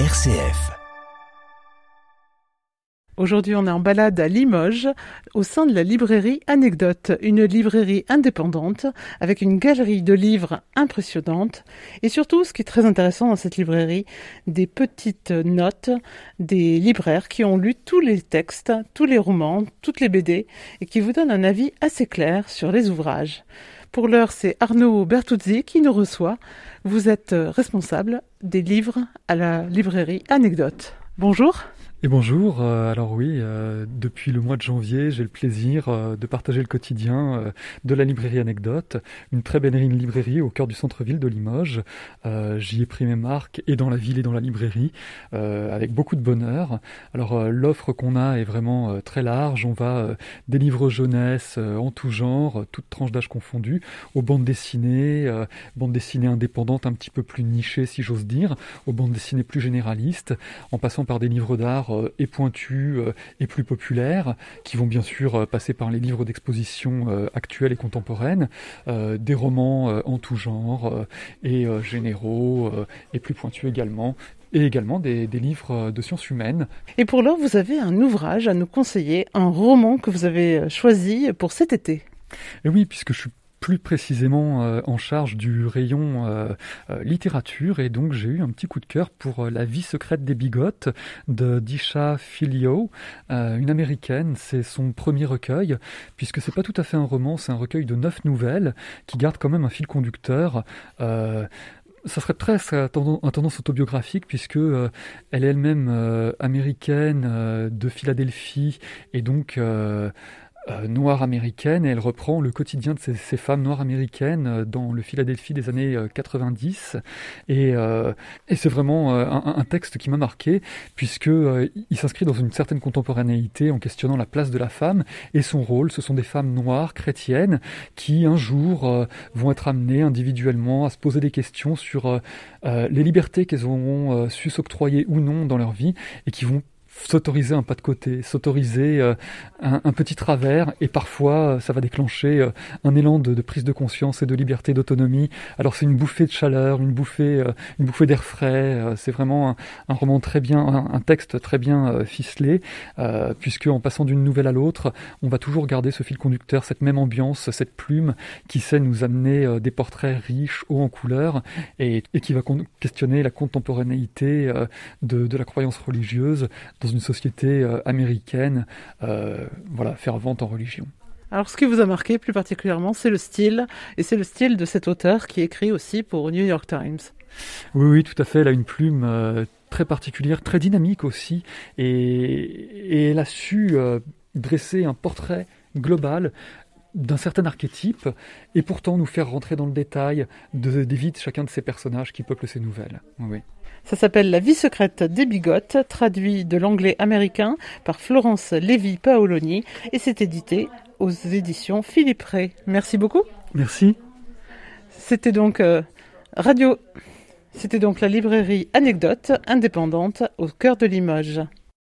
RCF. Aujourd'hui, on est en balade à Limoges, au sein de la librairie Anecdote, une librairie indépendante avec une galerie de livres impressionnante et surtout, ce qui est très intéressant dans cette librairie, des petites notes des libraires qui ont lu tous les textes, tous les romans, toutes les BD et qui vous donnent un avis assez clair sur les ouvrages. Pour l'heure, c'est Arnaud Bertuzzi qui nous reçoit. Vous êtes responsable des livres à la librairie Anecdote. Bonjour. Et bonjour, euh, alors oui, euh, depuis le mois de janvier, j'ai le plaisir euh, de partager le quotidien de la librairie Anecdote, une très belle librairie au cœur du centre-ville de Limoges. J'y ai pris mes marques et dans la ville et dans la librairie, avec beaucoup de bonheur. Alors l'offre qu'on a est vraiment très large, on va des livres jeunesse en tout genre, toutes tranches d'âge confondues, aux bandes dessinées, bandes dessinées indépendantes un petit peu plus nichées si j'ose dire, aux bandes dessinées plus généralistes, en passant par des livres d'art euh, et pointus euh, et plus populaires, qui vont bien sûr euh, passer par les livres d'exposition actuels et contemporaines, des romans en tout genre et généraux et plus pointus également, et également des, des, livres de sciences humaines. Et pour l'heure, vous avez un ouvrage à nous conseiller, un roman que vous avez choisi pour cet été. Et oui, puisque je suis plus précisément euh, en charge du rayon euh, euh, littérature. Et donc j'ai eu un petit coup de cœur pour La vie secrète des bigotes de Disha Filio, une américaine. C'est son premier recueil puisque c'est pas tout à fait un roman, c'est un recueil de neuf nouvelles qui garde quand même un fil conducteur. Ça serait presque à tendance autobiographique puisque elle est elle-même américaine de Philadelphie. Et donc euh, noire américaine et elle reprend le quotidien de ces, femmes noires américaines euh, dans le Philadelphie des années 90 euh, et, c'est vraiment un, texte qui m'a marqué puisque il s'inscrit dans une certaine contemporanéité en questionnant la place de la femme et son rôle. Ce sont des femmes noires chrétiennes qui un jour vont être amenées individuellement à se poser des questions sur les libertés qu'elles auront su s'octroyer ou non dans leur vie et qui vont s'autoriser un pas de côté, s'autoriser euh, un, petit travers, et parfois euh, ça va déclencher euh, un élan de, prise de conscience et de liberté, d'autonomie. Alors c'est une bouffée de chaleur, une bouffée, une bouffée d'air frais. c'est vraiment un, roman très bien, un, texte très bien ficelé, puisque en passant d'une nouvelle à l'autre, on va toujours garder ce fil conducteur, cette même ambiance, cette plume qui sait nous amener des portraits riches, hauts en couleurs, et, qui va questionner la contemporanéité de, de la croyance religieuse dans une société euh, américaine, euh, voilà, fervente en religion. Alors ce qui vous a marqué plus particulièrement, c'est le style, et c'est le style de cet auteur qui écrit aussi pour New York Times. Oui, oui, tout à fait. Elle a une plume euh, très particulière, très dynamique aussi, et, elle a su dresser un portrait global d'un certain archétype, et pourtant nous faire rentrer dans le détail de, des chacun de ces personnages qui peuplent ces nouvelles. Oui. Ça s'appelle La vie secrète des bigotes, traduit de l'anglais américain par Florence Lévy Paoloni et c'est édité aux éditions Philippe Ray. Merci beaucoup. Merci. C'était donc euh, Radio. C'était donc la librairie Anecdote indépendante au cœur de Limoges.